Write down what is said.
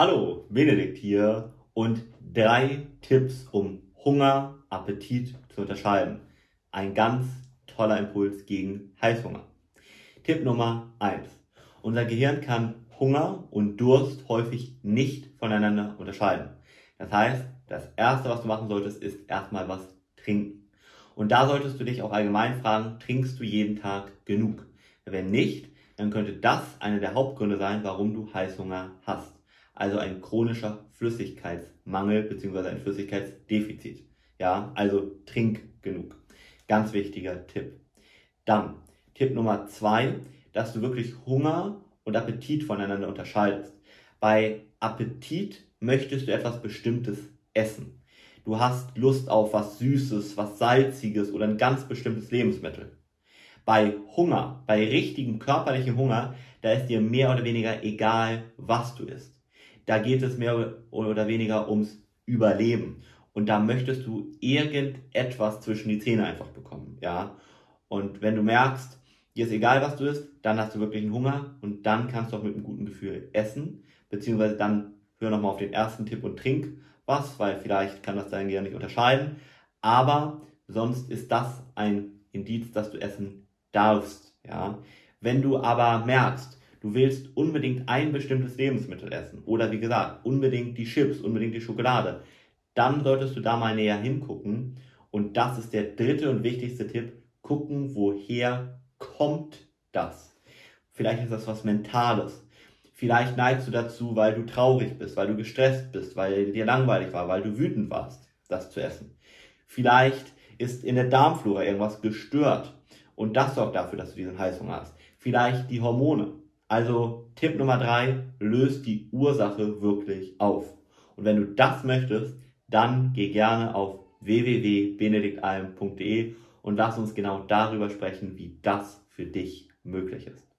Hallo, Benedikt hier und drei Tipps, um Hunger, Appetit zu unterscheiden. Ein ganz toller Impuls gegen Heißhunger. Tipp Nummer eins: Unser Gehirn kann Hunger und Durst häufig nicht voneinander unterscheiden. Das heißt, das erste, was du machen solltest, ist erstmal was trinken. Und da solltest du dich auch allgemein fragen, trinkst du jeden Tag genug? Wenn nicht, dann könnte das einer der Hauptgründe sein, warum du Heißhunger hast also ein chronischer Flüssigkeitsmangel bzw. ein Flüssigkeitsdefizit. Ja, also trink genug. Ganz wichtiger Tipp. Dann Tipp Nummer zwei, dass du wirklich Hunger und Appetit voneinander unterscheidest. Bei Appetit möchtest du etwas Bestimmtes essen. Du hast Lust auf was Süßes, was Salziges oder ein ganz bestimmtes Lebensmittel. Bei Hunger, bei richtigem körperlichem Hunger, da ist dir mehr oder weniger egal, was du isst. Da geht es mehr oder weniger ums Überleben. Und da möchtest du irgendetwas zwischen die Zähne einfach bekommen, ja. Und wenn du merkst, dir ist egal, was du isst, dann hast du wirklich einen Hunger und dann kannst du auch mit einem guten Gefühl essen, beziehungsweise dann hör nochmal auf den ersten Tipp und trink was, weil vielleicht kann das dein Gehirn nicht unterscheiden. Aber sonst ist das ein Indiz, dass du essen darfst, ja. Wenn du aber merkst, du willst unbedingt ein bestimmtes Lebensmittel essen oder wie gesagt, unbedingt die Chips, unbedingt die Schokolade, dann solltest du da mal näher hingucken. Und das ist der dritte und wichtigste Tipp. Gucken, woher kommt das? Vielleicht ist das was Mentales. Vielleicht neigst du dazu, weil du traurig bist, weil du gestresst bist, weil dir langweilig war, weil du wütend warst, das zu essen. Vielleicht ist in der Darmflora irgendwas gestört und das sorgt dafür, dass du diesen Heißhunger hast. Vielleicht die Hormone. Also Tipp Nummer drei, löst die Ursache wirklich auf. Und wenn du das möchtest, dann geh gerne auf www.benediktalm.de und lass uns genau darüber sprechen, wie das für dich möglich ist.